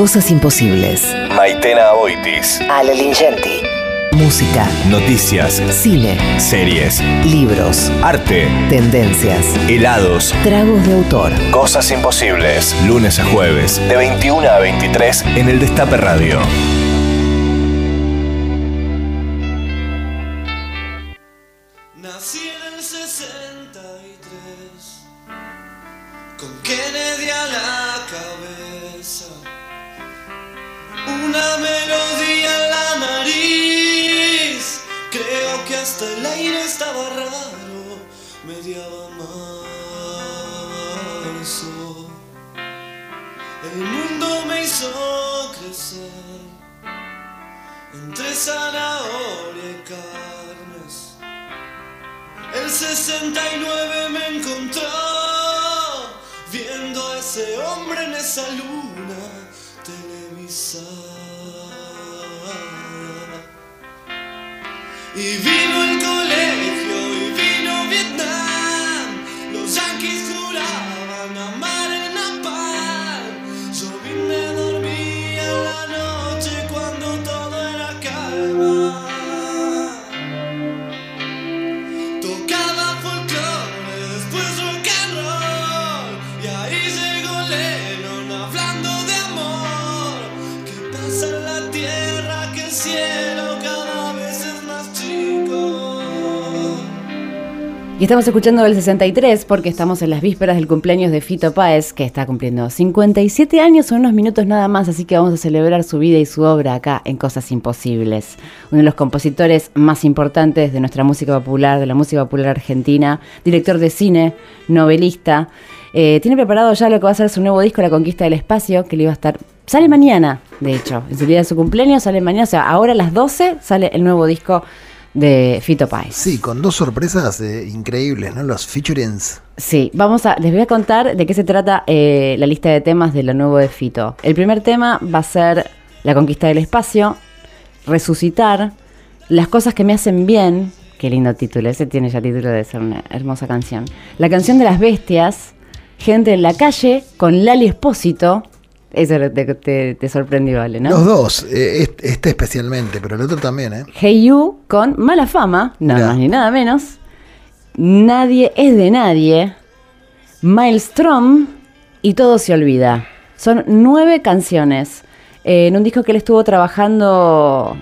Cosas imposibles. Maitena Aboitis. Ale Lingenti. Música, Noticias. cine, Series. libros, Arte. tendencias, Helados. tragos de autor. Cosas imposibles. Lunes a jueves. De 21 a 23 en el Destape Radio. 69 me encontró viendo a ese hombre en esa luna televisada. Y vino el Y estamos escuchando el 63 porque estamos en las vísperas del cumpleaños de Fito Páez, que está cumpliendo 57 años, son unos minutos nada más, así que vamos a celebrar su vida y su obra acá en Cosas Imposibles. Uno de los compositores más importantes de nuestra música popular, de la música popular argentina, director de cine, novelista. Eh, tiene preparado ya lo que va a ser su nuevo disco, La Conquista del Espacio, que le iba a estar... Sale mañana, de hecho, en su día de su cumpleaños, sale mañana, o sea, ahora a las 12 sale el nuevo disco de Fito Páez. Sí, con dos sorpresas eh, increíbles, ¿no? Los featurings. Sí, vamos a, les voy a contar de qué se trata eh, la lista de temas de lo nuevo de Fito. El primer tema va a ser La conquista del espacio, Resucitar, Las cosas que me hacen bien, qué lindo título, ese tiene ya título de ser una hermosa canción. La canción de las bestias, Gente en la calle, con Lali Espósito. Eso te, te- te sorprendió, Ale, ¿no? Los dos, eh, este, especialmente, pero el otro también, ¿eh? Hey You con Mala Fama, nada más ni nada menos. Nadie es de nadie. Maelstrom y Todo se olvida. Son nueve canciones eh, en un disco que él estuvo trabajando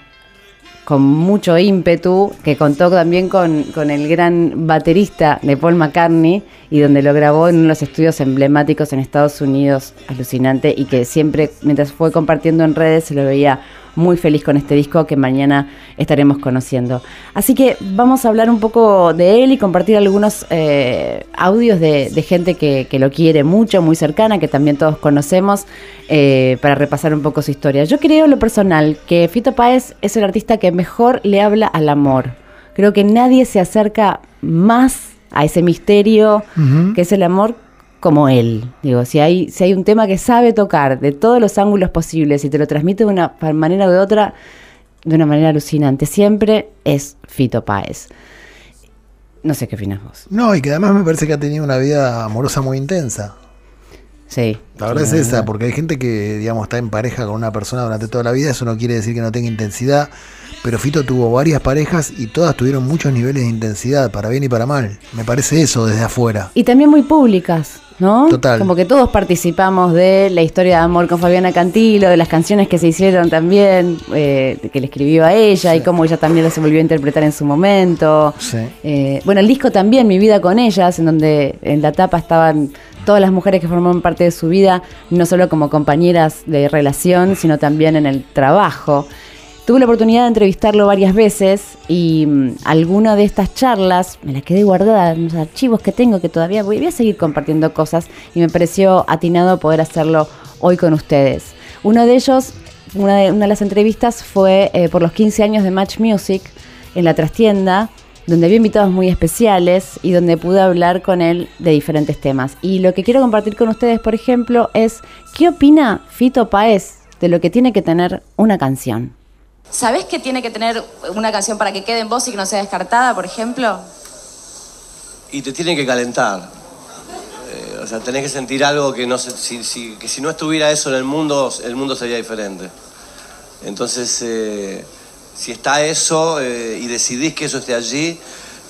con mucho ímpetu, que contó también con, con el gran baterista de Paul McCartney y donde lo grabó en uno de los estudios emblemáticos en Estados Unidos, alucinante, y que siempre, mientras fue compartiendo en redes, se lo veía muy feliz con este disco que mañana estaremos conociendo. Así que vamos a hablar un poco de él y compartir algunos eh, audios de, gente que, que lo quiere mucho, muy cercana, que también todos conocemos, eh, para repasar un poco su historia. Yo creo, lo personal, que Fito Páez es el artista que mejor le habla al amor. Creo que nadie se acerca más a ese misterio que es el amor como él. Digo, si hay, si hay un tema que sabe tocar de todos los ángulos posibles y te lo transmite de una manera o de otra, de una manera alucinante, siempre es Fito Páez. No sé qué opinas vos. No, y que además me parece que ha tenido una vida amorosa muy intensa. Sí. La verdad sí, es esa, porque hay gente que, digamos, está en pareja con una persona durante toda la vida, eso no quiere decir que no tenga intensidad, pero Fito tuvo varias parejas y todas tuvieron muchos niveles de intensidad, para bien y para mal. Me parece eso desde afuera. Y también muy públicas, ¿no? Total. Como que todos participamos de la historia de amor con Fabiana Cantilo, de las canciones que se hicieron también, eh, que le escribió a ella y cómo ella también las volvió a interpretar en su momento. Sí. Eh, bueno, el disco también, Mi vida con ellas, en donde en la tapa estaban todas las mujeres que formaban parte de su vida, no solo como compañeras de relación, sino también en el trabajo. Tuve la oportunidad de entrevistarlo varias veces y mm, alguna de estas charlas me las quedé guardada en los archivos que tengo que todavía voy, voy a seguir compartiendo cosas y me pareció atinado poder hacerlo hoy con ustedes. Uno de ellos, una de, una de las entrevistas fue eh, por los 15 años de Match Music en la trastienda, donde había invitados muy especiales y donde pude hablar con él de diferentes temas. Y lo que quiero compartir con ustedes, por ejemplo, es qué opina Fito Paez de lo que tiene que tener una canción. ¿Sabés que tiene que tener una canción para que quede en voz y que no sea descartada, por ejemplo? Y te tienen que calentar. Eh, o sea, tenés que sentir algo que no se- si, si- que si no estuviera eso en el mundo, el mundo sería diferente. Entonces, eh, si está eso eh, y decidís que eso esté allí,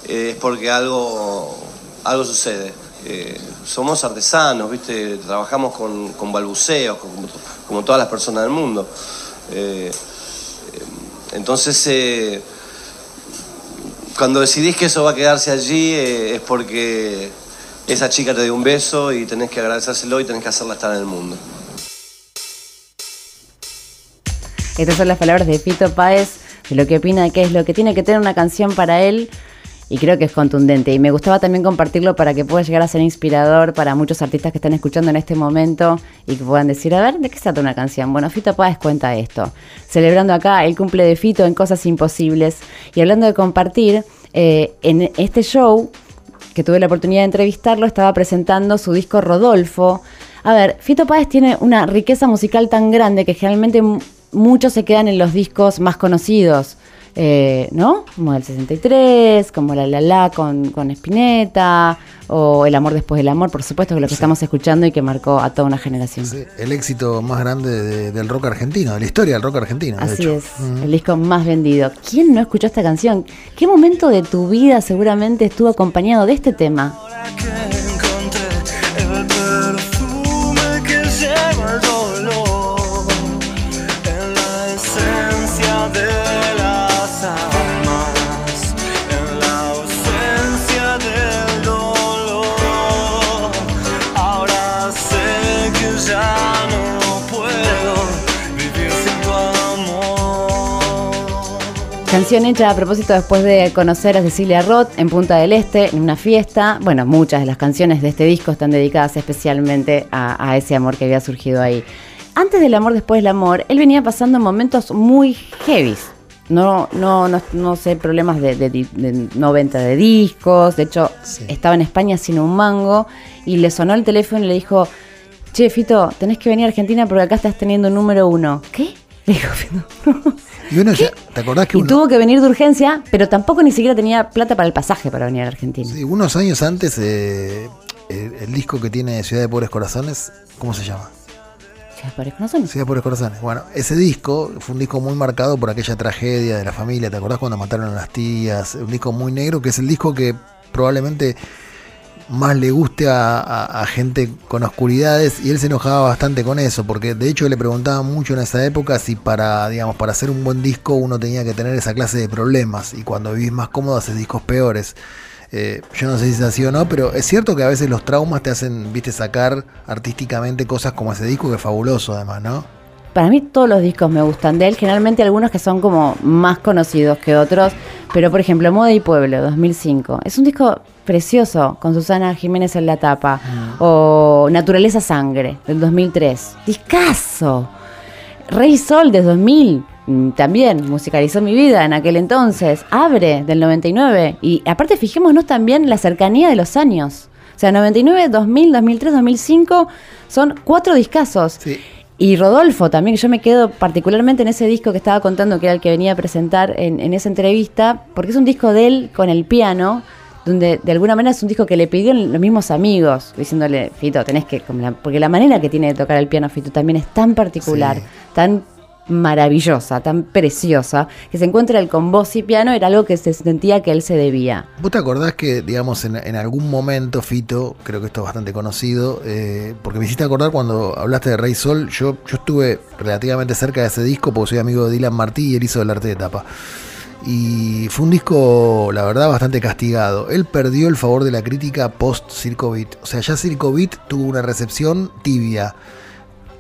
eh, es porque algo, algo sucede. Eh, somos artesanos, ¿viste? Trabajamos con, con balbuceos, como, todas las personas del mundo. Entonces, cuando decidís que eso va a quedarse allí, es porque esa chica te dio un beso y tenés que agradecérselo y tenés que hacerla estar en el mundo. Estas son las palabras de Fito Páez, de lo que opina de qué es lo que tiene que tener una canción para él. Y creo que es contundente. Y me gustaba también compartirlo para que pueda llegar a ser inspirador para muchos artistas que están escuchando en este momento y que puedan decir, a ver, ¿de qué se trata una canción? Bueno, Fito Páez cuenta esto. Celebrando acá el cumple de Fito en Cosas Imposibles. Y hablando de compartir, eh, en este show que tuve la oportunidad de entrevistarlo, estaba presentando su disco Rodolfo. A ver, Fito Páez tiene una riqueza musical tan grande que generalmente muchos se quedan en los discos más conocidos, eh, ¿no? Como el 63, como La La La con, con Spinetta, o El Amor Después del Amor, por supuesto, que es lo que estamos escuchando y que marcó a toda una generación. Sí, el éxito más grande de- del rock argentino, de la historia del rock argentino. de Así hecho. es, el disco más vendido. ¿Quién no escuchó esta canción? ¿Qué momento de tu vida seguramente estuvo acompañado de este tema? Ahora que encontré el perfume que lleva el Hecha a propósito después de conocer a Cecilia Roth en Punta del Este, en una fiesta. Bueno, muchas de las canciones de este disco están dedicadas especialmente a, a ese amor que había surgido ahí. Antes del amor, después del amor, él venía pasando momentos muy heavies. No, no, no, no sé, problemas de, de, de no venta de discos. De hecho, Sí. estaba en España sin un mango y le sonó el teléfono y le dijo, che, Fito, tenés que venir a Argentina porque acá estás teniendo un número uno. ¿Qué? Y uno ya, ¿te acordás que Y uno, tuvo que venir de urgencia, pero tampoco ni siquiera tenía plata para el pasaje para venir a Argentina. sí, unos años antes, eh, el, el disco que tiene Ciudad de Pobres Corazones, ¿cómo se llama? Ciudad Pobres Corazones. Ciudad de Pobres Corazones. Bueno, ese disco fue un disco muy marcado por aquella tragedia de la familia. ¿Te acordás cuando mataron a las tías? Un disco muy negro, que es el disco que probablemente más le guste a, gente con oscuridades y él se enojaba bastante con eso porque de hecho le preguntaba mucho en esa época si para digamos para hacer un buen disco uno tenía que tener esa clase de problemas y cuando vivís más cómodo haces discos peores. Eh, yo no sé si es así o no pero es cierto que a veces los traumas te hacen viste sacar artísticamente cosas como ese disco que es fabuloso además no Para mí todos los discos me gustan de él, generalmente algunos que son como más conocidos que otros, pero por ejemplo Moda y Pueblo, 2005, es un disco precioso con Susana Jiménez en la tapa, o Naturaleza Sangre, del 2003, discazo. Rey Sol de 2000, mm, también musicalizó mi vida en aquel entonces. Abre del 99. Y aparte fijémonos también la cercanía de los años. O sea, 99, 2000, 2003, 2005 son cuatro discazos. Sí. Y Rodolfo también, yo me quedo particularmente en ese disco que estaba contando, que era el que venía a presentar en, en esa entrevista, porque es un disco de él con el piano, donde de alguna manera es un disco que le pidieron los mismos amigos, diciéndole, Fito, tenés que... Porque la manera que tiene de tocar el piano Fito también es tan particular, Sí. tan maravillosa, tan preciosa, que se encuentra él con voz y piano, era algo que se sentía que él se debía. ¿Vos te acordás que, digamos, en, algún momento, Fito, creo que esto es bastante conocido, eh, porque me hiciste acordar cuando hablaste de Rey Sol, yo, yo estuve relativamente cerca de ese disco porque soy amigo de Dylan Martí y él hizo el arte de tapa. Y fue un disco, la verdad, bastante castigado. Él perdió el favor de la crítica post Circo Beat. O sea, ya Circo Beat tuvo una recepción tibia.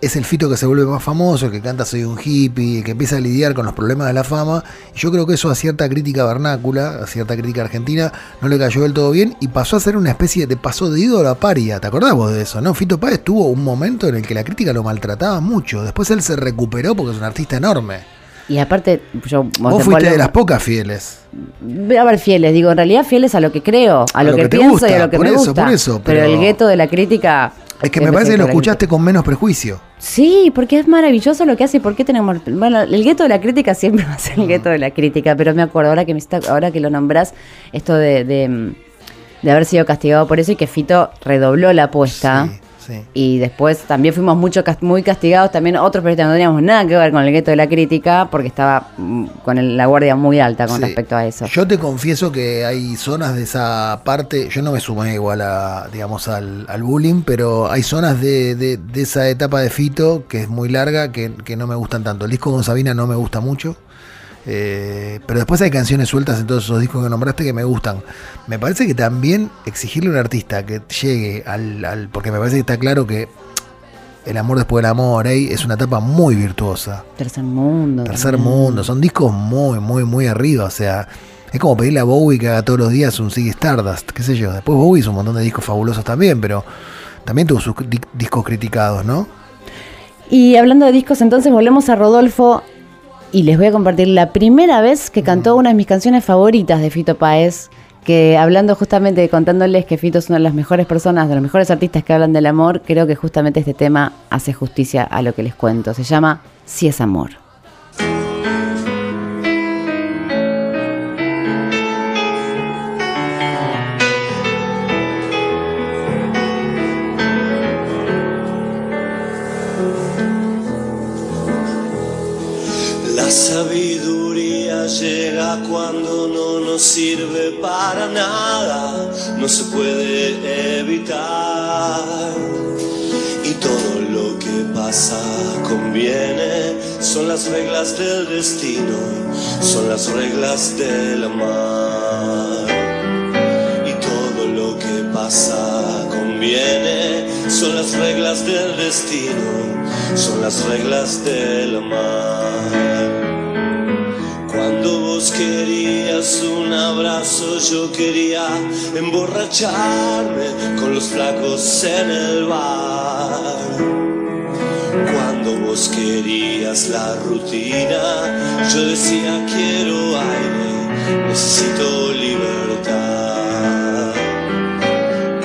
Es el Fito que se vuelve más famoso, el que canta Soy un hippie, el que empieza a lidiar con los problemas de la fama. Y yo creo que eso a cierta crítica vernácula, a cierta crítica argentina, no le cayó del todo bien y pasó a ser una especie de paso de ídolo a paria. ¿Te acordás vos de eso? ¿No? Fito Páez tuvo un momento en el que la crítica lo maltrataba mucho. Después él se recuperó porque es un artista enorme. Y aparte, yo... Vos fuiste de las pocas fieles. A ver, fieles, digo, en realidad fieles a lo que creo, a, lo, que, te pienso gusta, y a lo que por me eso, gusta. por eso, pero, pero- el gueto de la crítica. Es que me parece que lo escuchaste con menos prejuicio. Sí, porque es maravilloso lo que hace y por qué tenemos. Bueno, el gueto de la crítica siempre va a ser el gueto de la crítica, pero me acuerdo, ahora que, me está, ahora que lo nombrás, esto de, de, de haber sido castigado por eso y que Fito redobló la apuesta. Sí, sí. Y después también fuimos mucho muy castigados, también otros periodistas no teníamos nada que ver con el gueto de la crítica porque estaba mm, con el- la guardia muy alta con Sí. respecto a eso. Yo te confieso que hay zonas de esa parte, yo no me sumé igual a, digamos, al, al bullying, pero hay zonas de, de- de esa etapa de Fito que es muy larga, que, que no me gustan tanto. El disco con Sabina no me gusta mucho. Eh, pero después hay canciones sueltas en todos esos discos que nombraste que me gustan. Me parece que también exigirle a un artista que llegue al, al- Porque me parece que está claro que el amor después del amor ey, es una etapa muy virtuosa. Tercer mundo. Tercer también. mundo, son discos muy, muy, muy arriba. O sea, es como pedirle a Bowie que haga todos los días un Ziggy Stardust, qué sé yo. Después Bowie hizo un montón de discos fabulosos también, pero también tuvo sus di- discos criticados, ¿no? Y hablando de discos, entonces volvemos a Rodolfo y les voy a compartir la primera vez que cantó una de mis canciones favoritas de Fito Páez, que hablando justamente, contándoles que Fito es una de las mejores personas, de los mejores artistas que hablan del amor, creo que justamente este tema hace justicia a lo que les cuento. Se llama Si es amor. Cuando no nos sirve para nada, no se puede evitar. Y todo lo que pasa conviene, son las reglas del destino, son las reglas del amar. Y todo lo que pasa conviene, son las reglas del destino, son las reglas del amar. Cuando vos querías un abrazo, yo quería emborracharme con los flacos en el bar. Cuando vos querías la rutina, yo decía quiero aire, necesito libertad.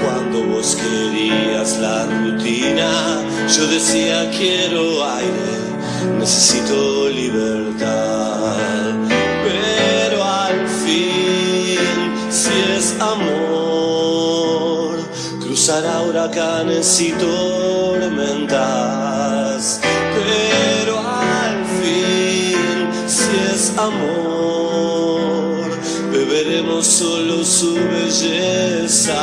Cuando vos querías la rutina, yo decía quiero aire, necesito libertad. Cruzará huracanes y tormentas. Pero al fin, si es amor, beberemos solo su belleza.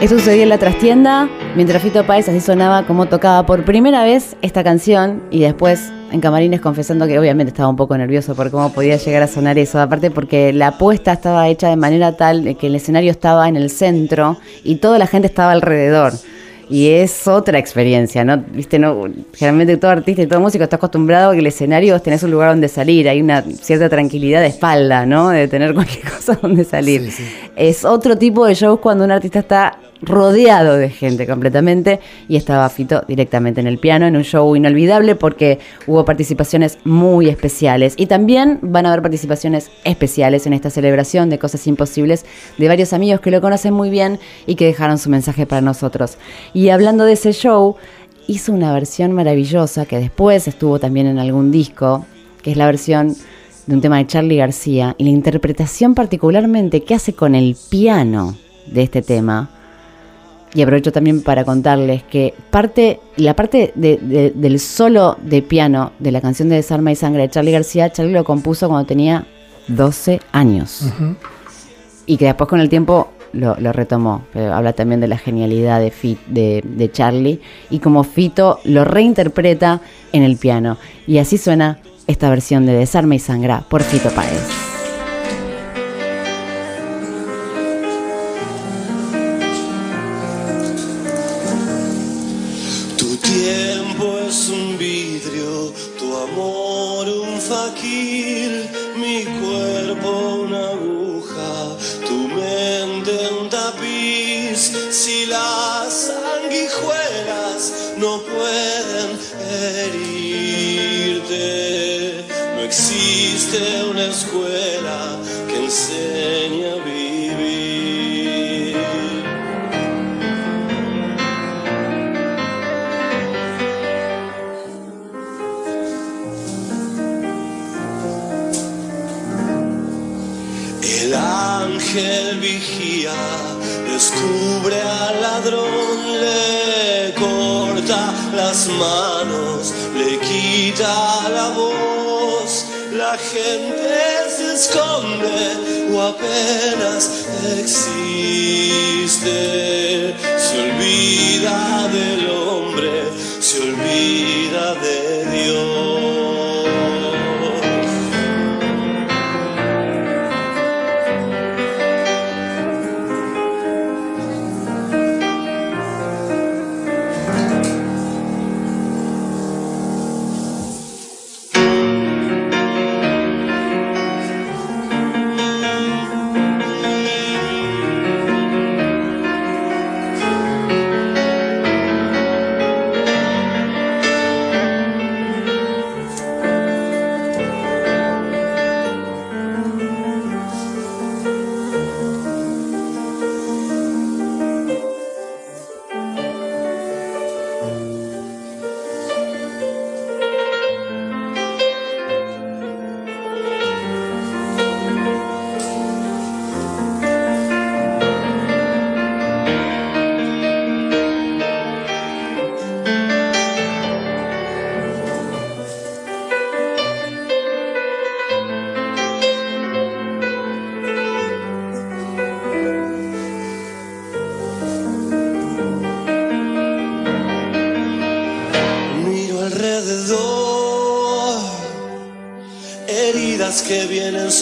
Eso sucedió en la trastienda, mientras Fito Páez así sonaba como tocaba por primera vez esta canción y después en camarines confesando que obviamente estaba un poco nervioso por cómo podía llegar a sonar eso, aparte porque la apuesta estaba hecha de manera tal que el escenario estaba en el centro y toda la gente estaba alrededor. Y es otra experiencia, ¿no? Viste, no, generalmente todo artista y todo músico está acostumbrado a que el escenario tenés un lugar donde salir, hay una cierta tranquilidad de espalda, ¿no? De tener cualquier cosa donde salir. Sí, sí. Es otro tipo de shows cuando un artista está rodeado de gente completamente y estaba Fito directamente en el piano en un show inolvidable porque hubo participaciones muy especiales y también van a haber participaciones especiales en esta celebración de cosas imposibles de varios amigos que lo conocen muy bien y que dejaron su mensaje para nosotros. Y hablando de ese show, hizo una versión maravillosa que después estuvo también en algún disco, que es la versión de un tema de Charlie García y la interpretación particularmente que hace con el piano de este tema. Y aprovecho también para contarles que parte, la parte de- de- del solo de piano de la canción de Desarma y Sangre de Charlie García, Charlie lo compuso cuando tenía 12 años. Y que después con el tiempo lo, lo retomó. Pero habla también de la genialidad de, Fi- de, de Charlie y como Fito lo reinterpreta en el piano. Y así suena esta versión de Desarma y Sangra por Fito Páez. existe una escuela que enseña a vivir. El ángel vigía, descubre al ladrón, le corta las manos, le quita la voz la gente se esconde o apenas existe. Se olvida del hombre, se olvida de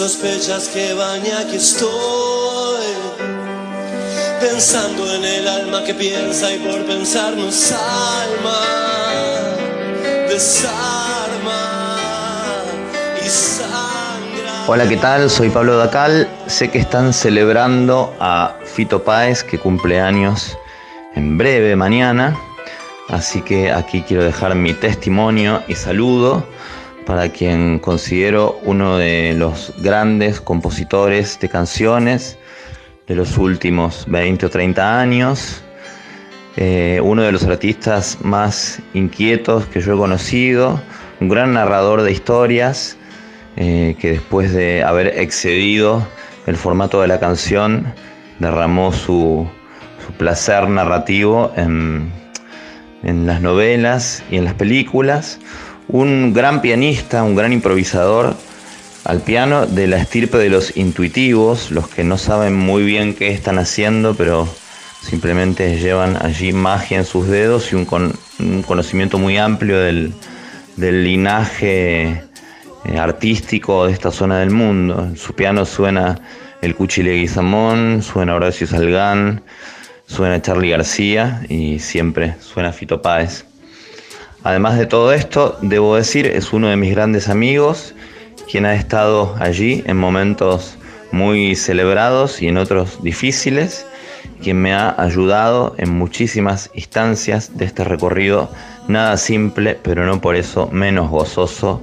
sospechas que y aquí estoy. Pensando en el alma que piensa y por pensar nos alma, desarma y sangra. Hola, ¿qué tal? Soy Pablo Dacal. Sé que están celebrando a Fito Páez, que cumple años en breve, mañana. Así que aquí quiero dejar mi testimonio y saludo para quien considero uno de los grandes compositores de canciones de los últimos 20 o 30 años. Eh, uno de los artistas más inquietos que yo he conocido, un gran narrador de historias, eh, que después de haber excedido el formato de la canción, derramó su, placer narrativo en las novelas y en las películas. Un gran pianista, un gran improvisador al piano de la estirpe de los intuitivos, los que no saben muy bien qué están haciendo, pero simplemente llevan allí magia en sus dedos y un, con- un conocimiento muy amplio del, linaje eh, artístico de esta zona del mundo. En su piano suena el Cuchi Leguizamón, suena Horacio Salgán, suena Charlie García y siempre suena Fito Páez. Además de todo esto, debo decir, es uno de mis grandes amigos, quien ha estado allí en momentos muy celebrados y en otros difíciles, quien me ha ayudado en muchísimas instancias de este recorrido nada simple, pero no por eso menos gozoso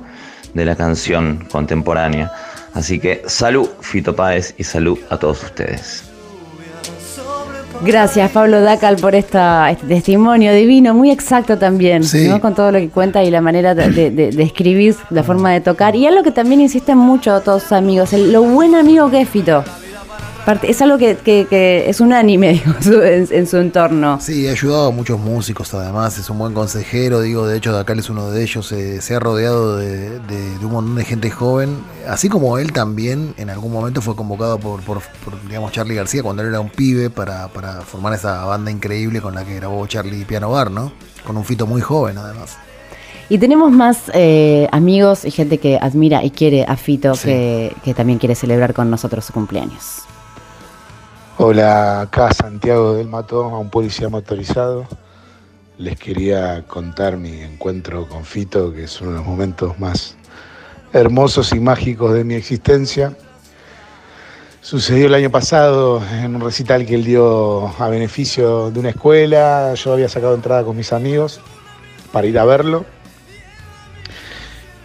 de la canción contemporánea. Así que salud Fito Páez y salud a todos ustedes. Gracias, Pablo Dacal, por esta, este testimonio divino, muy exacto también, Sí. ¿no? con todo lo que cuenta y la manera de, de- de- de escribir, la forma de tocar. Y algo que también insisten mucho todos sus amigos, el- lo buen amigo que es Fito. Parte- Es algo que, que- que es digo, su- en, en su entorno. Sí, ha ayudado a muchos músicos además, es un buen consejero, digo, de hecho Dacal es uno de ellos, eh, se ha rodeado de, de- de un montón de gente joven, así como él también en algún momento fue convocado por, por- por, digamos, Charlie García cuando él era un pibe para, para formar esa banda increíble con la que grabó Charlie Piano Bar, ¿no? Con un fito muy joven además. Y tenemos más eh, amigos y gente que admira y quiere a Fito Sí. que, que también quiere celebrar con nosotros su cumpleaños. Hola, acá Santiago del Mato, a un policía motorizado. Les quería contar mi encuentro con Fito, que es uno de los momentos más hermosos y mágicos de mi existencia. Sucedió el año pasado en un recital que él dio a beneficio de una escuela. Yo había sacado entrada con mis amigos para ir a verlo.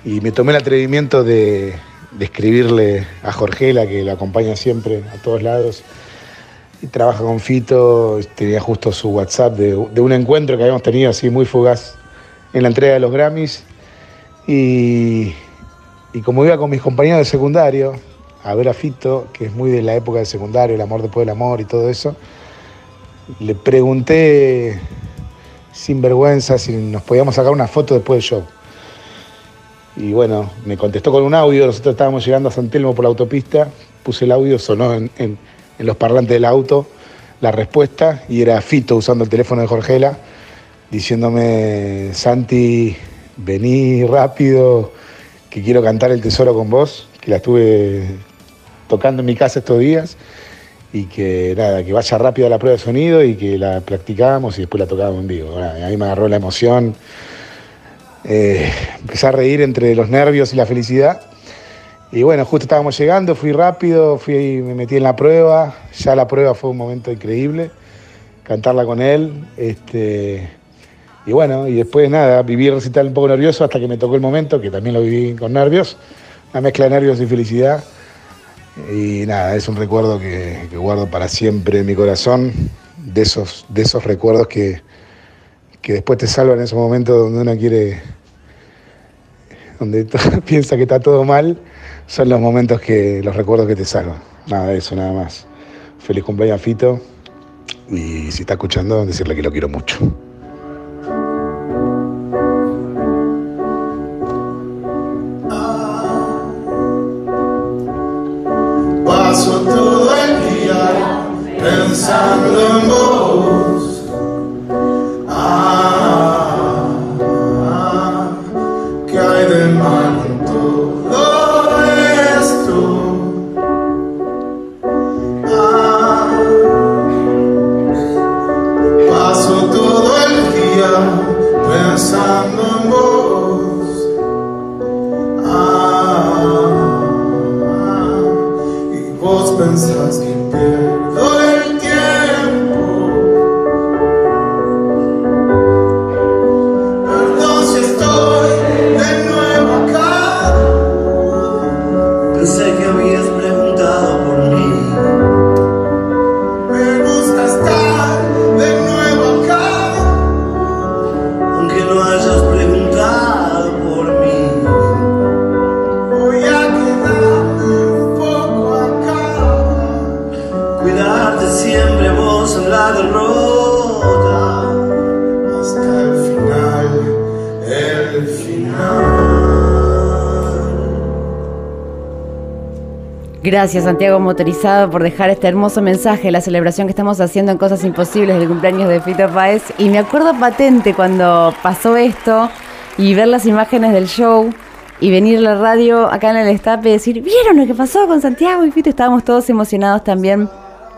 Y me tomé el atrevimiento de, escribirle a Jorgela, que lo acompaña siempre a todos lados, trabaja con Fito, tenía justo su WhatsApp de, un encuentro que habíamos tenido así muy fugaz en la entrega de los Grammys. Y, como iba con mis compañeros de secundario a ver a Fito, que es muy de la época del secundario, el amor después del amor y todo eso, le pregunté sin vergüenza si nos podíamos sacar una foto después del show. Y bueno, me contestó con un audio, nosotros estábamos llegando a San Telmo por la autopista, puse el audio, sonó en- en los parlantes del auto la respuesta y era Fito usando el teléfono de Jorgela, diciéndome, Santi, vení rápido, que quiero cantar El Tesoro con vos, que la estuve tocando en mi casa estos días y que nada, que vaya rápido a la prueba de sonido y que la practicábamos y después la tocábamos en vivo. Bueno, a mí me agarró la emoción, eh, empecé a reír entre los nervios y la felicidad. Y bueno, justo estábamos llegando, fui rápido, fui, me metí en la prueba, ya la prueba fue un momento increíble, cantarla con él. Este, y bueno, y después nada, viví el recital un poco nervioso hasta que me tocó el momento, que también lo viví con nervios, una mezcla de nervios y felicidad. Y nada, es un recuerdo que, que guardo para siempre en mi corazón, de esos, de esos recuerdos que, que después te salvan en esos momentos donde uno quiere, donde piensa que está todo mal, son los momentos que, los recuerdos que te salvan. Nada de eso, nada más. Feliz cumpleaños, Fito. Y si está escuchando, decirle que lo quiero mucho. Gracias Santiago Motorizado por dejar este hermoso mensaje, la celebración que estamos haciendo en Cosas Imposibles del cumpleaños de Fito Páez. Y me acuerdo patente cuando pasó esto y ver las imágenes del show y venir a la radio acá en el estape y decir, ¿vieron lo que pasó con Santiago y Fito? Estábamos todos emocionados también.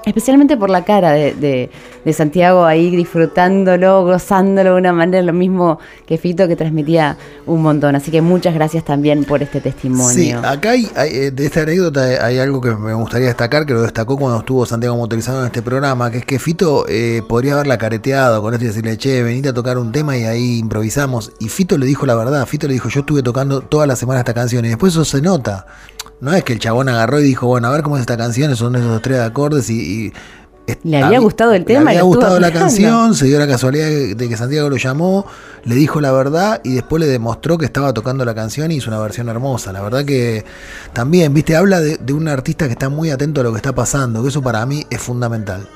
Especialmente por la cara de, de- de Santiago ahí disfrutándolo, gozándolo de una manera, lo mismo que Fito que transmitía un montón. Así que muchas gracias también por este testimonio. Sí, acá hay, hay, eh, de esta anécdota hay algo que me gustaría destacar, que lo destacó cuando estuvo Santiago motorizado en este programa, que es que Fito eh, podría haberla careteado con esto y decirle, che, venite a tocar un tema y ahí improvisamos. Y Fito le dijo la verdad, Fito le dijo, yo estuve tocando toda la semana esta canción y después eso se nota. No es que el chabón agarró y dijo, bueno, a ver cómo es esta canción, son esos tres acordes y... y Le había gustado el tema Le había gustado la canción, se dio la casualidad de que Santiago lo llamó, le dijo la verdad y después le demostró que estaba tocando la canción y hizo una versión hermosa. La verdad que también, viste, habla de, de un artista que está muy atento a lo que está pasando, que eso para mí es fundamental.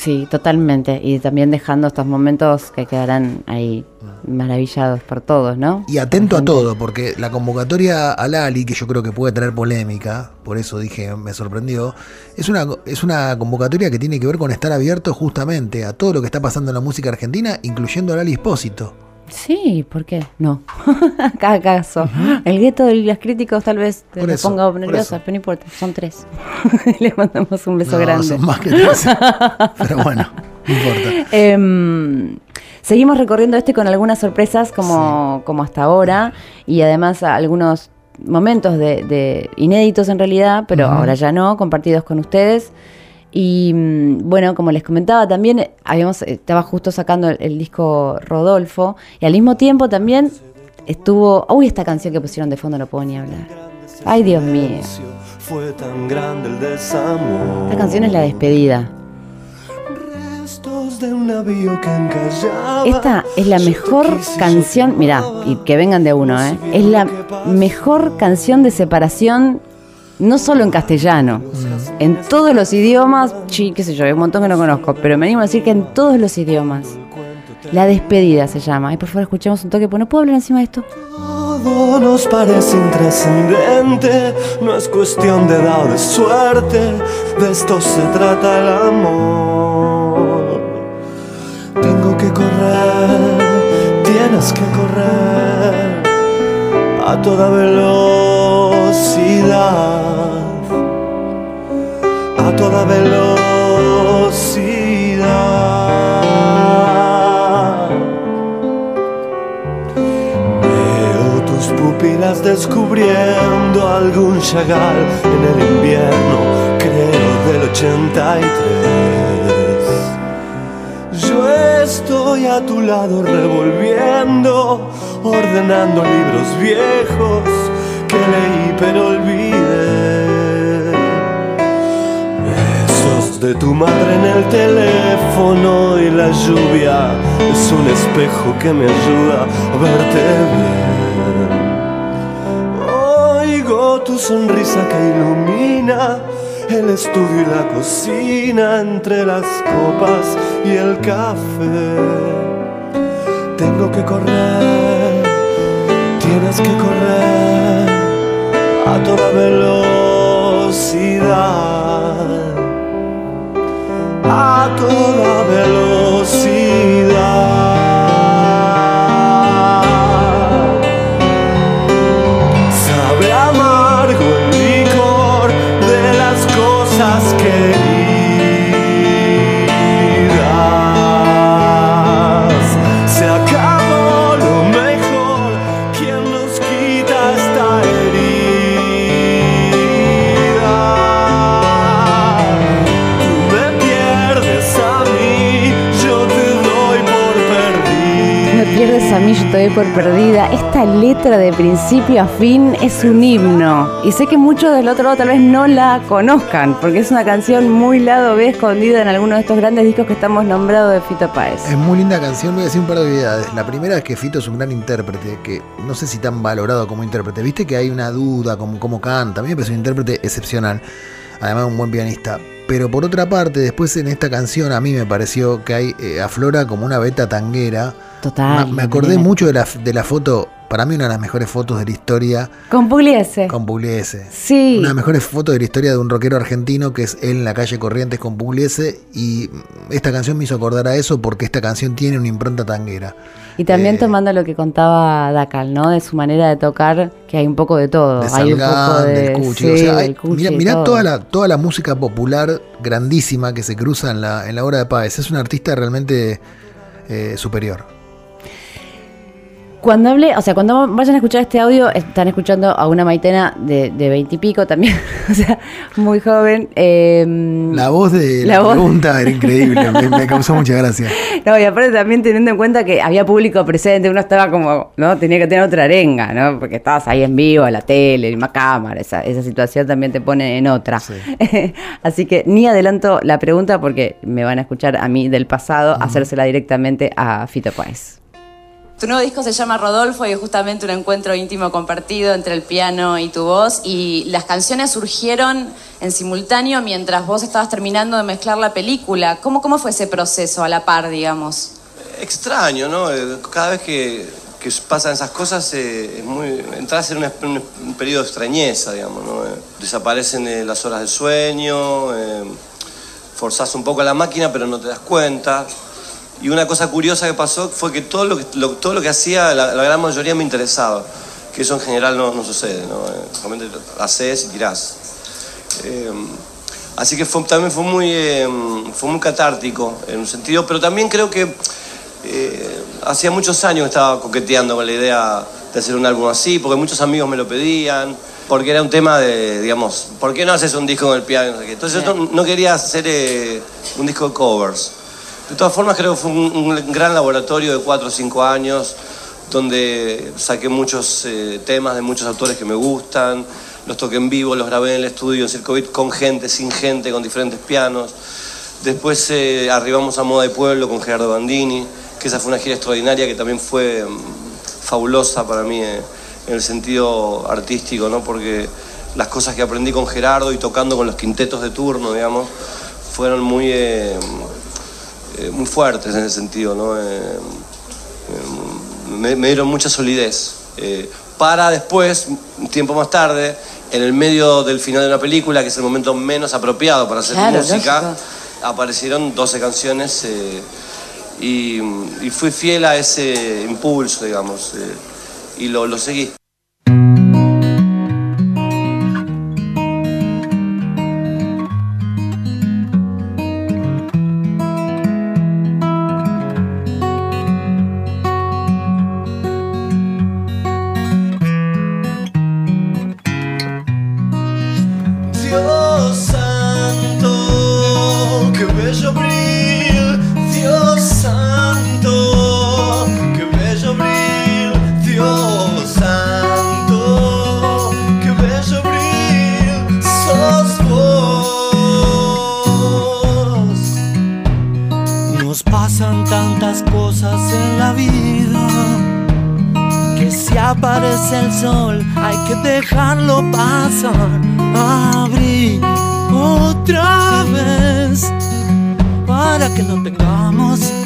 Sí, totalmente. Y también dejando estos momentos que quedarán ahí maravillados por todos, ¿no? Y atento a todo, porque la convocatoria a Lali, que yo creo que puede traer polémica, por eso dije, me sorprendió, es una, es una convocatoria que tiene que ver con estar abierto justamente a todo lo que está pasando en la música argentina, incluyendo a Lali Espósito. Sí, ¿por qué? No. Cada caso. El gueto de los críticos tal vez te eso, ponga nerviosa, pero no importa, son tres. Le mandamos un beso No, grande. son más que tres. Pero bueno, no importa. Em, seguimos recorriendo este con algunas sorpresas como, como hasta ahora y además algunos momentos de, de inéditos en realidad, pero ahora ya no, compartidos con ustedes. Y mm, bueno, como les comentaba también, habíamos, eh, estaba justo sacando el, el disco Rodolfo y al mismo tiempo también estuvo, uy, esta canción que pusieron de fondo no puedo ni hablar. Ay, Dios mío. Esta canción es la despedida. Esta es la mejor canción, mirá, y que vengan de uno, ¿eh? Es la mejor canción de separación no solo en castellano, en todos los idiomas, sí, qué sé yo, hay un montón que no conozco, pero me animo a decir que en todos los idiomas. La despedida se llama. Y por favor, escuchemos un toque, porque no puedo hablar encima de esto. Todo nos parece intrascendente, no es cuestión de edad o de suerte, de esto se trata el amor. Tengo que correr, tienes que correr a toda velocidad, a toda velocidad. Veo tus pupilas descubriendo algún chagal en el invierno, creo del 83. Yo estoy a tu lado revolviendo, ordenando libros viejos que leí pero olvidé. Besos de tu madre en el teléfono y la lluvia es un espejo que me ayuda a verte bien. Oigo tu sonrisa que ilumina el estudio y la cocina entre las copas y el café. Tengo que correr, tienes que correr a toda velocidad, a toda velocidad. Doy por perdida. Esta letra de principio a fin es un himno. Y sé que muchos del otro lado tal vez no la conozcan, porque es una canción muy lado B escondida en alguno de estos grandes discos que estamos nombrados de Fito Páez. Es muy linda canción, voy a decir un par de obviedades. La primera es que Fito es un gran intérprete, que no sé si tan valorado como intérprete. Viste que hay una duda con cómo canta. A mí me parece un intérprete excepcional, además un buen pianista. Pero por otra parte, después en esta canción a mí me pareció que hay eh, aflora como una beta tanguera. Total. Me, me acordé mucho de la, de la foto, para mí una de las mejores fotos de la historia, Con Pugliese. con Pugliese. Sí. Una de las mejores fotos de la historia de un rockero argentino que es él en la calle Corrientes con Pugliese. Y esta canción me hizo acordar a eso porque esta canción tiene una impronta tanguera. Y también Eh, tomando lo que contaba Dakal, ¿no? De su manera de tocar, que hay un poco de todo. de hay un poco de. del Cuchi. sí, o sea, hay- del Cuchi mirá, toda la, toda la música popular grandísima que se cruza en la, en la obra de Páez. Es un artista realmente eh, superior. Cuando hable, o sea, cuando vayan a escuchar este audio, están escuchando a una maitena de veintipico también, o sea, muy joven. eh, La voz de la, La voz- pregunta era increíble, me, me causó mucha gracia. No, y aparte también teniendo en cuenta que había público presente, uno estaba como, ¿no? Tenía que tener otra arenga, ¿no? Porque estabas ahí en vivo, en la tele, en una cámara, esa, esa situación también te pone en otra. Sí. Así que ni adelanto la pregunta porque me van a escuchar a mí del pasado hacérsela directamente a Fito Páez. Tu nuevo disco se llama Rodolfo y es justamente un encuentro íntimo compartido entre el piano y tu voz. Y las canciones surgieron en simultáneo mientras vos estabas terminando de mezclar la película. ¿Cómo, cómo fue ese proceso a la par, digamos? extraño, ¿no? Eh, Cada vez que, que pasan esas cosas, eh, es muy, entras en un, periodo de extrañeza, digamos, ¿no? Eh, desaparecen eh, las horas del sueño, eh, forzás un poco la máquina, pero no te das cuenta. Y una cosa curiosa que pasó fue que todo lo que, lo- todo lo que hacía, la, la gran mayoría me interesaba. Que eso en general no, no sucede, ¿no? Eh, Realmente haces y tirás. Eh, así que fue- también fue muy, eh, fue muy catártico en un sentido, pero también creo que eh, hacía muchos años que estaba coqueteando con la idea de hacer un álbum así, porque muchos amigos me lo pedían, porque era un tema de, digamos, ¿por qué no haces un disco con el piano? Entonces yo no, no quería hacer eh, un disco de covers. De todas formas creo que fue un, gran laboratorio de cuatro o cinco años, donde saqué muchos eh, temas de muchos autores que me gustan, los toqué en vivo, los grabé en el estudio en Circovit con gente, sin gente, con diferentes pianos. Después eh, arribamos a Moda de Pueblo con Gerardo Bandini, que esa fue una gira extraordinaria que también fue mm, fabulosa para mí eh, en el sentido artístico, ¿no? porque las cosas que aprendí con Gerardo y tocando con los quintetos de turno, digamos, fueron muy, eh, muy fuertes en ese sentido, ¿no? Eh, eh, me, me dieron mucha solidez. para después, un tiempo más tarde, en el medio del final de una película, que es el momento menos apropiado para hacer Claro, música, lógico. aparecieron 12 canciones y, y fui fiel a ese impulso, digamos, y lo, lo seguí. El sol hay que dejarlo pasar. Abrir otra vez para que no tengamos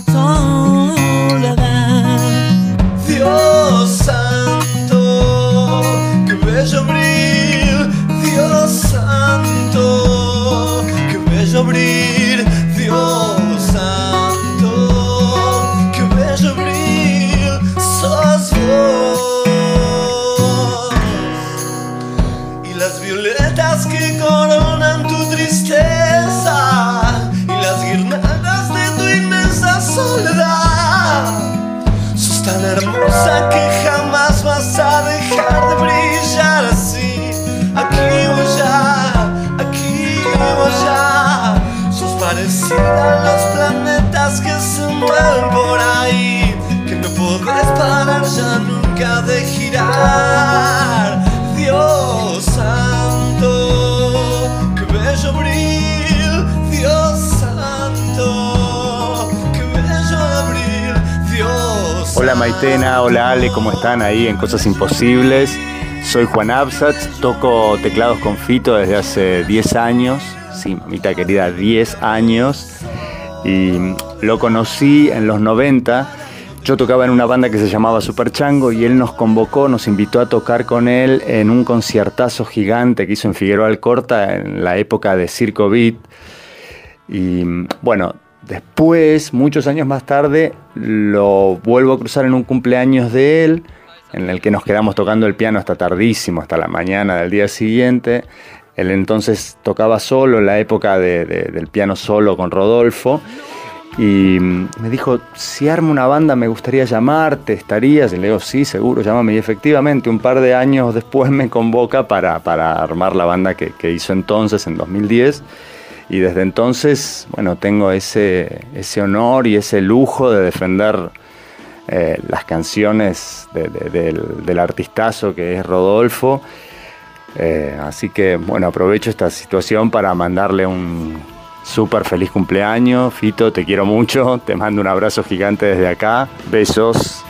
Maitena, hola Ale, ¿cómo están ahí en Cosas Imposibles? Soy Juan Absat, toco teclados con Fito desde hace 10 años, sí, mamita querida, 10 años, y lo conocí en los 90. Yo tocaba en una banda que se llamaba Super Chango y él nos convocó, nos invitó a tocar con él en un conciertazo gigante que hizo en Figueroa Alcorta en la época de Circo Beat. Y bueno, después, muchos años más tarde, lo vuelvo a cruzar en un cumpleaños de él, en el que nos quedamos tocando el piano hasta tardísimo, hasta la mañana del día siguiente. Él entonces tocaba solo, en la época de- de- del piano solo con Rodolfo. Y me dijo, si armo una banda me gustaría llamarte, ¿estarías? Y le digo, sí, seguro, llámame. Y efectivamente, un par de años después me convoca para, para armar la banda que, que hizo entonces, en 2010. Y desde entonces, bueno, tengo ese, ese honor y ese lujo de defender eh, las canciones de- de- del, del artistazo que es Rodolfo. Eh, así que, bueno, aprovecho esta situación para mandarle un súper feliz cumpleaños. Fito, te quiero mucho. Te mando un abrazo gigante desde acá. Besos.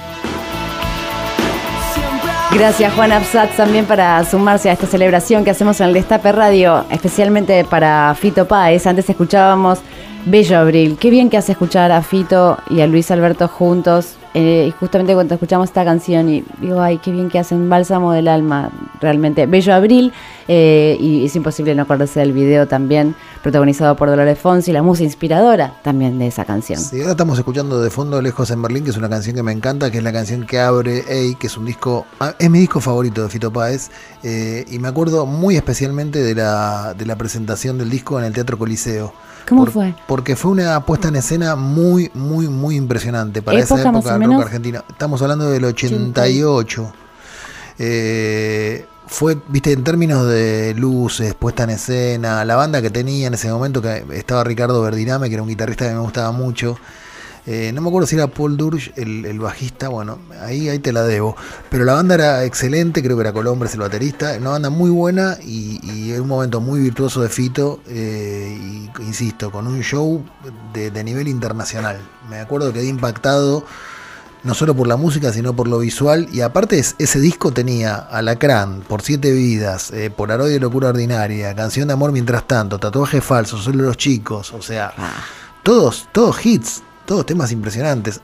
Gracias Juan Absat también para sumarse a esta celebración que hacemos en el Destape Radio, especialmente para Fito Páez. Antes escuchábamos Bello Abril. Qué bien que hace escuchar a Fito y a Luis Alberto juntos. Eh, y justamente cuando escuchamos esta canción y digo, ay, qué bien que hacen bálsamo del alma, realmente. Bello Abril, eh, y es imposible no acordarse del video también, protagonizado por Dolores Fonsi, la música inspiradora también de esa canción. Sí, ahora estamos escuchando de fondo Lejos en Berlín, que es una canción que me encanta, que es la canción que abre Ey, que es un disco, ah, es mi disco favorito de Fito Páez, eh, y me acuerdo muy especialmente de la, de la presentación del disco en el Teatro Coliseo. ¿Cómo fue? Porque fue una puesta en escena muy, muy, muy impresionante para esa ¿Época más época argentino. Estamos hablando del 88. Eh, fue, viste, en términos de luces, puesta en escena, la banda que tenía en ese momento, que estaba Ricardo Verdiname, que era un guitarrista que me gustaba mucho. Eh, no me acuerdo si era Paul Dursch, el, bajista, bueno, ahí, ahí te la debo. Pero la banda era excelente, creo que era Colombres el baterista, una banda muy buena y, y en un momento muy virtuoso de Fito, eh, y insisto, con un show de, de nivel internacional. Me acuerdo que quedé impactado no solo por la música, sino por lo visual. Y aparte, es- ese disco tenía Alacrán, Por Siete Vidas, eh, Polaroid de Locura Ordinaria, Canción de Amor Mientras Tanto, Tatuaje Falso, Solo los Chicos. O sea, todos, todos hits, todos temas impresionantes.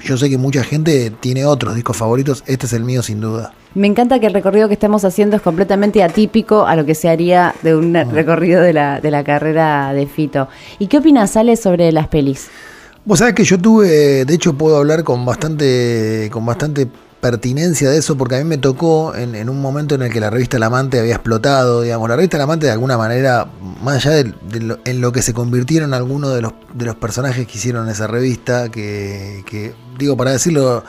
Yo sé que mucha gente tiene otros discos favoritos. Este es el mío, sin duda. Me encanta que el recorrido que estamos haciendo es completamente atípico a lo que se haría de un recorrido de la, de la carrera de Fito. ¿Y qué opinas, Ale, sobre las pelis? Vos sabés que yo tuve, de hecho puedo hablar con bastante, con bastante pertinencia de eso, porque a mí me tocó en, en un momento en el que la revista El Amante había explotado, digamos, la revista El Amante de alguna manera, más allá de, lo, en lo que se convirtieron algunos de los, de los personajes que hicieron esa revista, que, que, digo, para decirlo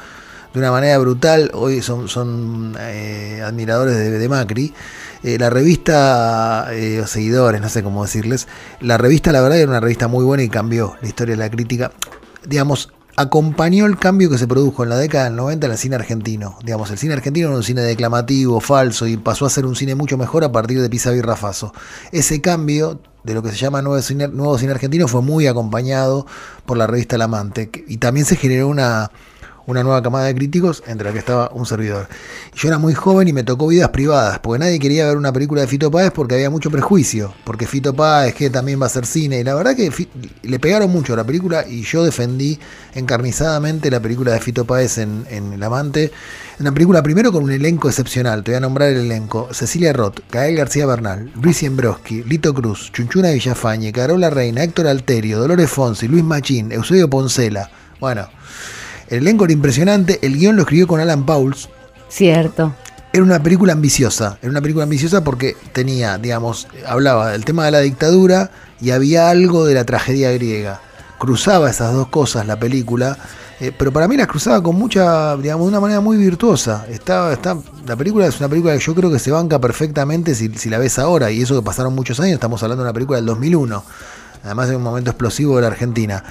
de una manera brutal, hoy son, son eh, admiradores de, de Macri. Eh, la revista, eh, o seguidores, no sé cómo decirles, la revista la verdad era una revista muy buena y cambió la historia de la crítica. Digamos, acompañó el cambio que se produjo en la década del 90 en el cine argentino. Digamos, el cine argentino era un cine declamativo, falso, y pasó a ser un cine mucho mejor a partir de Pisa y Rafaso. Ese cambio de lo que se llama nuevo cine, nuevo cine argentino fue muy acompañado por la revista El Amante, y también se generó una una nueva camada de críticos entre la que estaba un servidor. Yo era muy joven y me tocó vidas privadas, porque nadie quería ver una película de Fito Páez porque había mucho prejuicio, porque Fito Páez que también va a hacer cine, y la verdad que le pegaron mucho a la película y yo defendí encarnizadamente la película de Fito Páez en, en El Amante, una película primero con un elenco excepcional, te voy a nombrar el elenco, Cecilia Roth, Gael García Bernal, Luis Embroski, Lito Cruz, Chunchuna Villafañe, Carola Reina, Héctor Alterio, Dolores Fonsi, Luis Machín, Eusebio Poncela, bueno... El elenco era impresionante, el guion lo escribió con Alan Pauls. Cierto. Era una película ambiciosa, era una película ambiciosa porque tenía, digamos, hablaba del tema de la dictadura y había algo de la tragedia griega. Cruzaba esas dos cosas la película, eh, pero para mí las cruzaba con mucha, digamos, de una manera muy virtuosa. Está, está, la película es una película que yo creo que se banca perfectamente si, si la ves ahora, y eso que pasaron muchos años, estamos hablando de una película del 2001 además de un momento explosivo de la Argentina.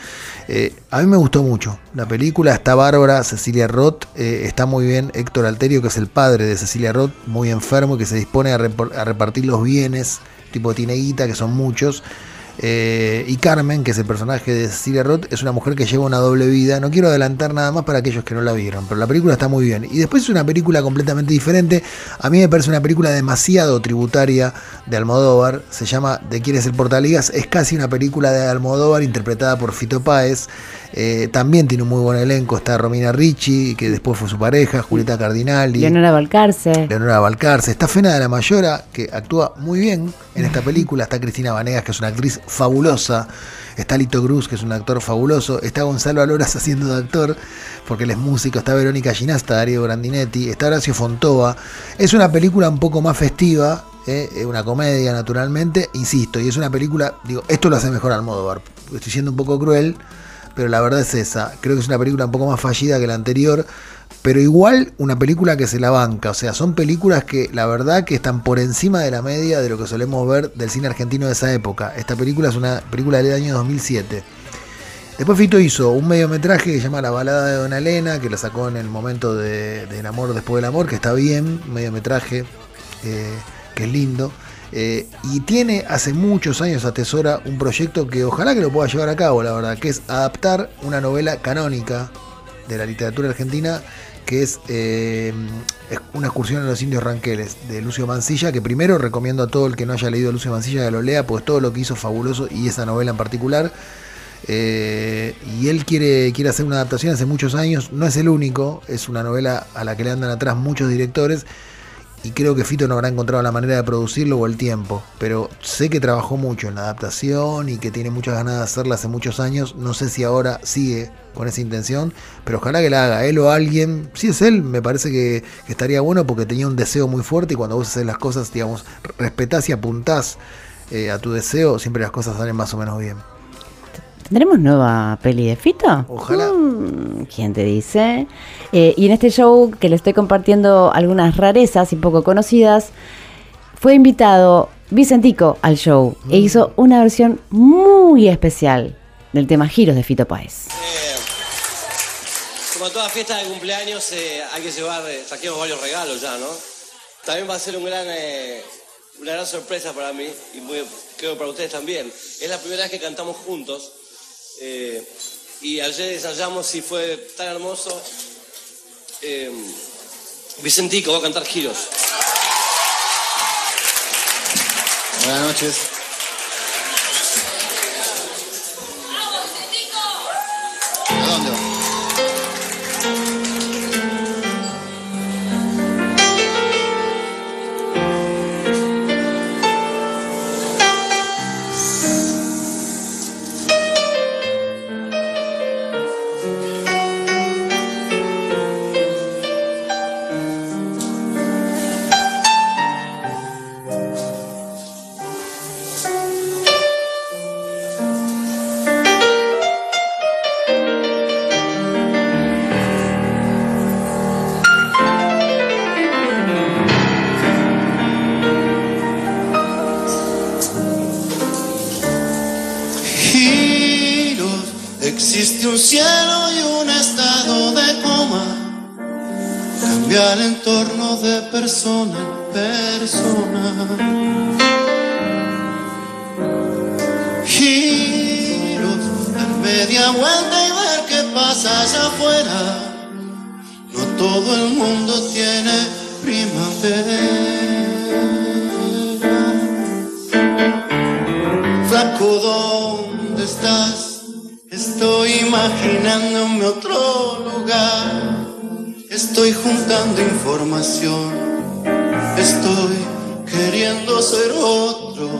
Eh, a mí me gustó mucho. La película está bárbara, Cecilia Roth, eh, está muy bien Héctor Alterio, que es el padre de Cecilia Roth, muy enfermo, que se dispone a, repor- a repartir los bienes, tipo tiene guita, que son muchos. Eh, y Carmen, que es el personaje de Cecilia Roth, es una mujer que lleva una doble vida. No quiero adelantar nada más para aquellos que no la vieron, pero la película está muy bien. Y después es una película completamente diferente. A mí me parece una película demasiado tributaria de Almodóvar. Se llama De quién es el Portaligas. Es casi una película de Almodóvar interpretada por Fito Páez. Eh, también tiene un muy buen elenco. Está Romina Ricci, que después fue su pareja, Julieta Cardinali. Leonora Balcarce. Leonora Balcarce, está Fena de la Mayora, que actúa muy bien en esta película, está Cristina Vanegas, que es una actriz fabulosa, está Lito Cruz, que es un actor fabuloso, está Gonzalo Aloras haciendo de actor, porque él es músico, está Verónica Ginasta, Darío Grandinetti, está Horacio Fontova. Es una película un poco más festiva, eh, una comedia naturalmente, insisto, y es una película, digo, esto lo hace mejor Almodóvar, estoy siendo un poco cruel, pero la verdad es esa. Creo que es una película un poco más fallida que la anterior, pero igual una película que se la banca. O sea, son películas que la verdad que están por encima de la media de lo que solemos ver del cine argentino de esa época. Esta película es una película del año 2007. Después Fito hizo un mediometraje que se llama La balada de Dona Elena, que lo sacó en el momento de- del amor después del amor, que está bien, mediometraje eh, que es lindo. Eh, y tiene hace muchos años atesora un proyecto que ojalá que lo pueda llevar a cabo, la verdad, que es adaptar una novela canónica de la literatura argentina, que es, eh, una excursión a los indios ranqueles de Lucio Mancilla, que primero recomiendo a todo el que no haya leído Lucio Mancilla que lo lea, pues todo lo que hizo fabuloso y esa novela en particular. Eh, y él quiere, quiere hacer una adaptación hace muchos años, no es el único, es una novela a la que le andan atrás muchos directores y creo que Fito no habrá encontrado la manera de producirlo o el tiempo, pero sé que trabajó mucho en la adaptación y que tiene muchas ganas de hacerla hace muchos años, no sé si ahora sigue con esa intención, pero ojalá que la haga él o alguien, si es él, me parece que, estaría bueno porque tenía un deseo muy fuerte y cuando vos haces las cosas, digamos, respetás y apuntás eh, a tu deseo, siempre las cosas salen más o menos bien. ¿Tendremos nueva peli de Fito? Ojalá. Mm, ¿Quién te dice? Eh, y en este show que le estoy compartiendo algunas rarezas y poco conocidas, fue invitado Vicentico al show e hizo una versión muy especial del tema Giros de Fito Páez. Como toda fiesta de cumpleaños, eh, hay que llevar, eh, trajimos varios regalos ya, ¿no? También va a ser un gran, eh, una gran sorpresa para mí y muy- creo que para ustedes también. Es la primera vez que cantamos juntos. Eh, y ayer ensayamos y fue tan hermoso. Eh, Vicentico va a cantar giros. Buenas noches. Existe un cielo y un estado de coma. Cambia el entorno de persona en persona. Giros, dar media vuelta y ver qué pasa allá afuera. No todo el mundo tiene primavera. Imaginándome otro lugar. Estoy juntando información. Estoy queriendo ser otro.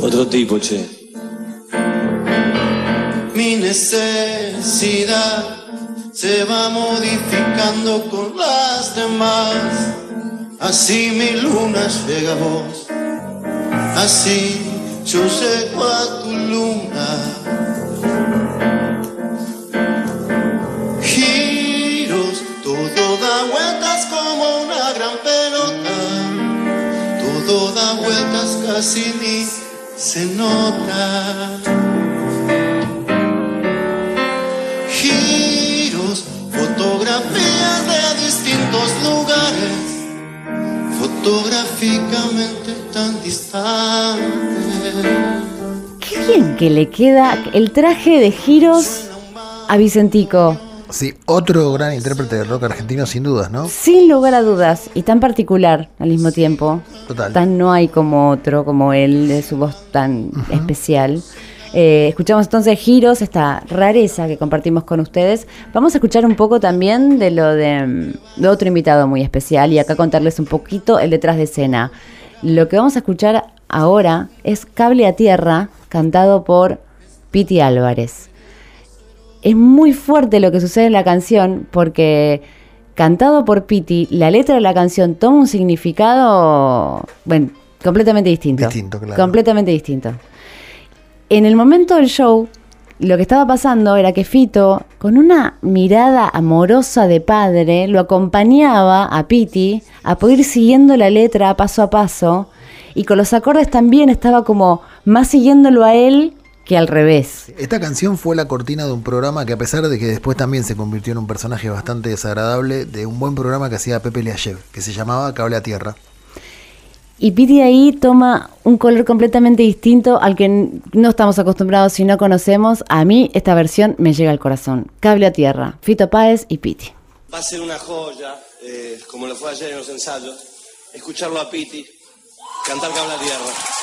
Otro tipo, che. Mi necesidad se va modificando con las demás. Así mi luna llega a vos. Así yo llego a tu luna. Ni se nota. Giros, fotografías de distintos lugares fotográficamente tan distantes. Qué bien que le queda el traje de giros a Vicentico. Sí, otro gran intérprete de rock argentino sin dudas, ¿no? Sin lugar a dudas, y tan particular al mismo tiempo. Total. Tan no hay como otro, como él, de su voz tan especial. Eh, escuchamos entonces Giros, esta rareza que compartimos con ustedes. Vamos a escuchar un poco también de lo de, mm, de otro invitado muy especial y acá contarles un poquito el detrás de escena. Lo que vamos a escuchar ahora es Cable a Tierra, cantado por Piti Álvarez. Es muy fuerte lo que sucede en la canción porque cantado por Piti, la letra de la canción toma un significado, bueno, completamente distinto. Distinto, claro. Completamente distinto. En el momento del show, lo que estaba pasando era que Fito, con una mirada amorosa de padre, lo acompañaba a Piti a poder ir siguiendo la letra paso a paso y con los acordes también estaba como más siguiéndolo a él que al revés. Esta canción fue la cortina de un programa que a pesar de que después también se convirtió en un personaje bastante desagradable, de un buen programa que hacía Pepe Liayev, que se llamaba Cable a Tierra. Y Piti ahí toma un color completamente distinto al que no estamos acostumbrados si no conocemos. A mí esta versión me llega al corazón. Cable a tierra, Fito Páez y Piti. Va a ser una joya, eh, como lo fue ayer en los ensayos, escucharlo a Piti cantar Cabla Tierra.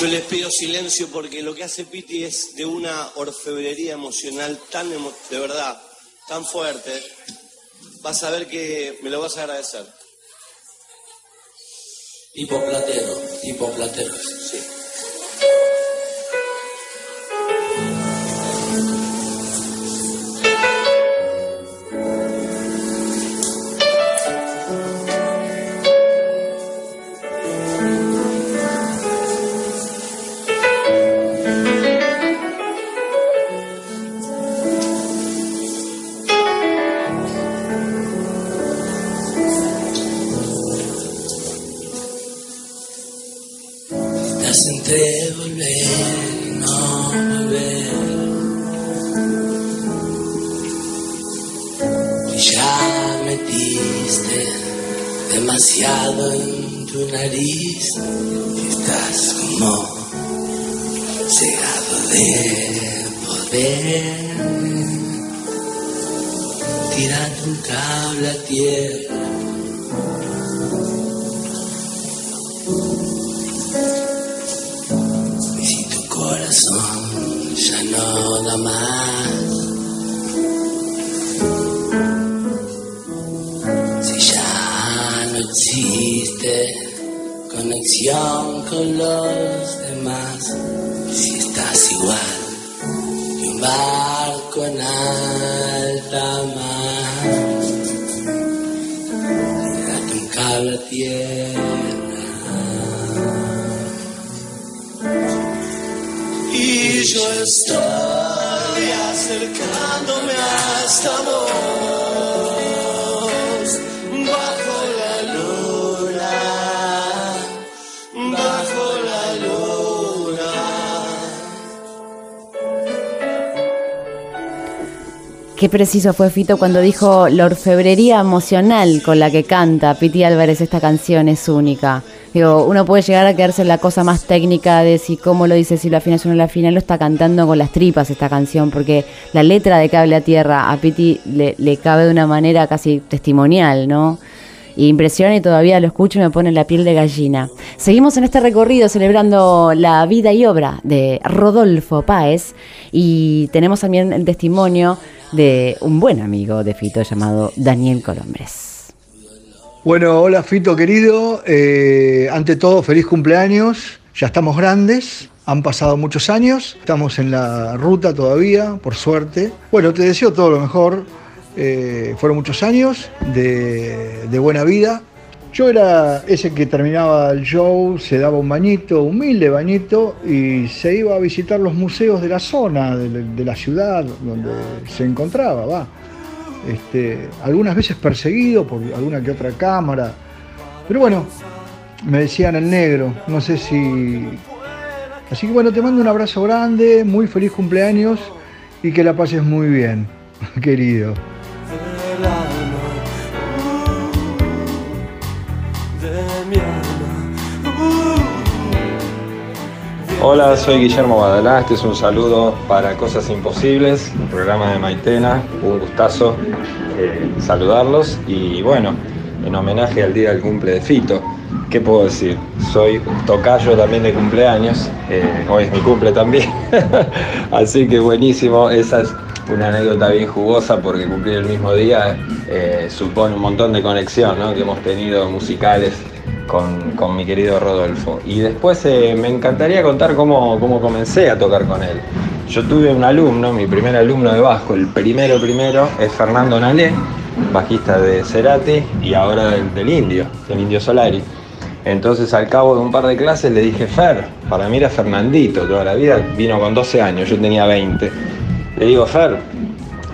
Yo les pido silencio porque lo que hace Piti es de una orfebrería emocional tan, emo- de verdad, tan fuerte. Vas a ver que me lo vas a agradecer. Tipo platero, tipo platero. Sí. Existe conexión con los demás, si estás igual que un barco en alta mar, tírate un cable a tierra. Y yo estoy acercándome hasta vos, Qué preciso fue Fito cuando dijo la orfebrería emocional con la que canta Piti Álvarez esta canción es única. Digo, uno puede llegar a quedarse en la cosa más técnica de si cómo lo dice, si lo afina o no lo afina, lo está cantando con las tripas esta canción, porque la letra de Cable a Tierra a Piti le cabe de una manera casi testimonial, ¿no? Impresiona y todavía lo escucho y me pone la piel de gallina. Seguimos en este recorrido celebrando la vida y obra de Rodolfo Páez y tenemos también el testimonio de un buen amigo de Fito llamado Daniel Colombres. Bueno, hola Fito querido, Eh, ante todo feliz cumpleaños, ya estamos grandes, han pasado muchos años, estamos en la ruta todavía, por suerte. Bueno, te deseo todo lo mejor, Eh, fueron muchos años de, buena vida. Yo era ese que terminaba el show, se daba un bañito, humilde bañito, y se iba a visitar los museos de la zona, de, de la ciudad donde se encontraba, va. Este, algunas veces perseguido por alguna que otra cámara. Pero bueno, me decían el negro, no sé si... Así que bueno, te mando un abrazo grande, muy feliz cumpleaños y que la pases muy bien, querido. Hola, soy Guillermo Badalá, este es un saludo para Cosas Imposibles, programa de Maitena, un gustazo eh, saludarlos y bueno, en homenaje al día del cumple de Fito, ¿qué puedo decir? Soy tocayo también de cumpleaños, eh, hoy es mi cumple también, así que buenísimo, esa es una anécdota bien jugosa porque cumplir el mismo día eh, supone un montón de conexión ¿no? que hemos tenido musicales con, mi querido Rodolfo. Y después eh, me encantaría contar cómo, cómo comencé a tocar con él. Yo tuve un alumno, mi primer alumno de bajo, el primero primero, es Fernando Nalé, bajista de Cerati y ahora del, Indio, del Indio Solari. Entonces al cabo de un par de clases le dije, Fer, para mí era Fernandito toda la vida, vino con 12 años, yo tenía 20. Le digo, Fer,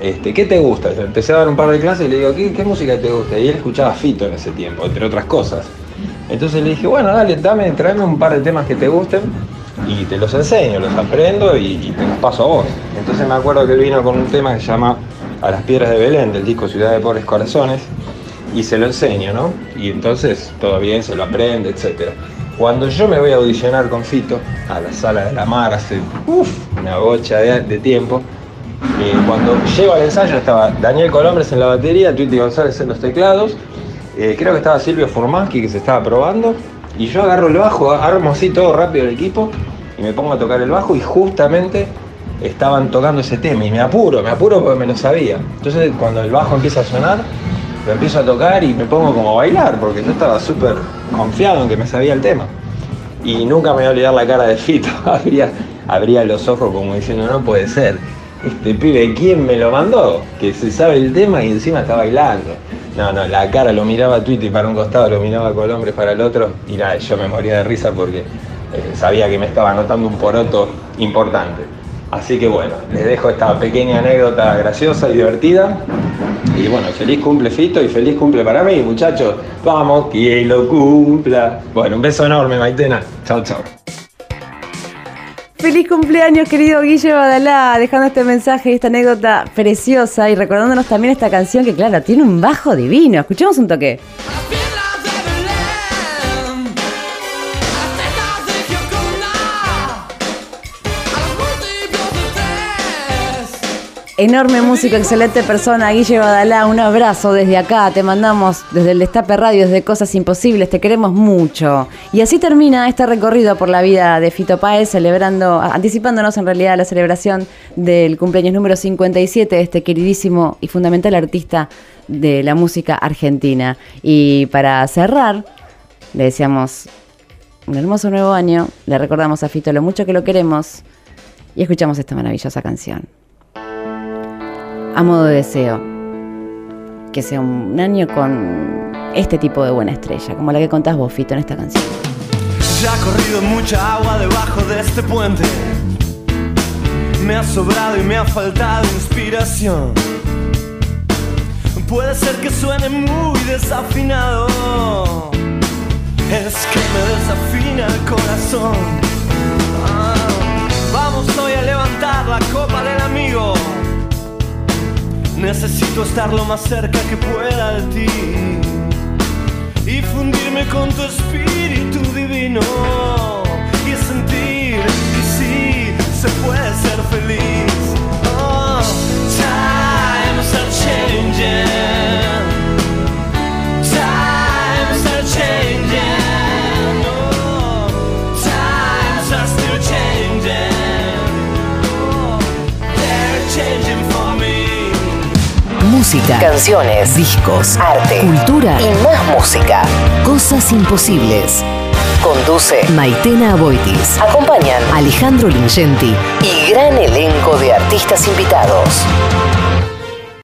este, ¿qué te gusta? Empecé a dar un par de clases y le digo, ¿qué, qué música te gusta? Y él escuchaba Fito en ese tiempo, entre otras cosas. Entonces le dije, bueno, dale, dame, tráeme un par de temas que te gusten y te los enseño, los aprendo y, te los paso a vos. Entonces me acuerdo que él vino con un tema que se llama A las piedras de Belén, del disco Ciudad de Pobres Corazones, y se lo enseño, ¿no? Y entonces todo bien, se lo aprende, etc. Cuando yo me voy a audicionar con Fito a la sala de la mar hace uf, una bocha de, de tiempo, eh, cuando llego al ensayo estaba Daniel Colombres en la batería, Twitty González en los teclados, eh, creo que estaba Silvio Formansky que se estaba probando, y yo agarro el bajo, armo así todo rápido el equipo y me pongo a tocar el bajo y justamente estaban tocando ese tema y me apuro, me apuro porque me lo sabía. Entonces cuando el bajo empieza a sonar, lo empiezo a tocar y me pongo como a bailar porque yo estaba súper confiado en que me sabía el tema. Y nunca me voy a olvidar la cara de Fito, abría, abría los ojos como diciendo no puede ser. Este pibe, ¿quién me lo mandó? Que se sabe el tema y encima está bailando. No, no, la cara lo miraba a Twitty para un costado, lo miraba a Colombres para el otro y nada, yo me moría de risa porque eh, sabía que me estaba anotando un poroto importante. Así que bueno, les dejo esta pequeña anécdota graciosa y divertida. Y bueno, feliz cumple Fito y feliz cumple para mí, muchachos. Vamos, que lo cumpla. Bueno, un beso enorme, Maitena. Chao, chao. Feliz cumpleaños, querido Guille Badalá, dejando este mensaje y esta anécdota preciosa y recordándonos también esta canción que, claro, tiene un bajo divino. Escuchemos un toque. Enorme músico, excelente persona, Guille Badalá, un abrazo desde acá, te mandamos desde el Destape Radio, desde Cosas Imposibles, te queremos mucho. Y así termina este recorrido por la vida de Fito Páez, celebrando, anticipándonos en realidad a la celebración del cumpleaños número 57 de este queridísimo y fundamental artista de la música argentina. Y para cerrar, le deseamos un hermoso nuevo año, le recordamos a Fito lo mucho que lo queremos y escuchamos esta maravillosa canción a modo de deseo. Que sea un año con este tipo de buena estrella, como la que contás vos, Fito, en esta canción. Ya ha corrido mucha agua debajo de este puente. Me ha sobrado y me ha faltado inspiración. Puede ser que suene muy desafinado. Es que me desafina el corazón. Ah, vamos hoy a levantar la copa del amigo. Necesito estar lo más cerca que pueda de ti y fundirme con tu espíritu divino y sentir que sí se puede ser feliz. Oh, times are changing. Música, canciones, discos, arte, cultura y más música. Cosas imposibles. Conduce Maitena Aboitis. Acompañan Alejandro Lingenti y gran elenco de artistas invitados.